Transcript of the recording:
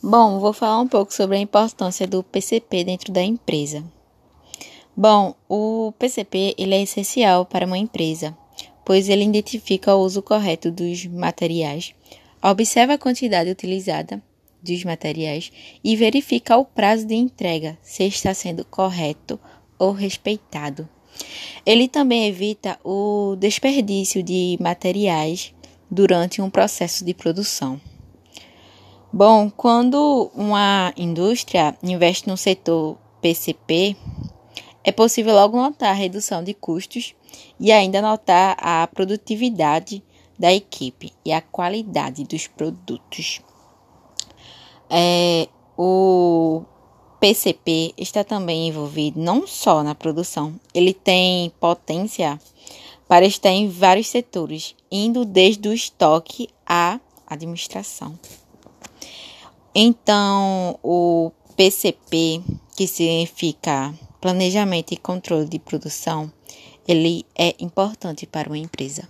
Bom, vou falar um pouco sobre a importância do PCP dentro da empresa. Bom, o PCP ele é essencial para uma empresa, pois ele identifica o uso correto dos materiais, observa a quantidade utilizada dos materiais e verifica o prazo de entrega, se está sendo correto ou respeitado. Ele também evita o desperdício de materiais durante um processo de produção. Bom, quando uma indústria investe no setor PCP, é possível logo notar a redução de custos e ainda notar a produtividade da equipe e a qualidade dos produtos. É, o PCP está também envolvido não só na produção, ele tem potência para estar em vários setores, indo desde o estoque à administração. Então, o PCP, que significa Planejamento e Controle de Produção, ele é importante para uma empresa.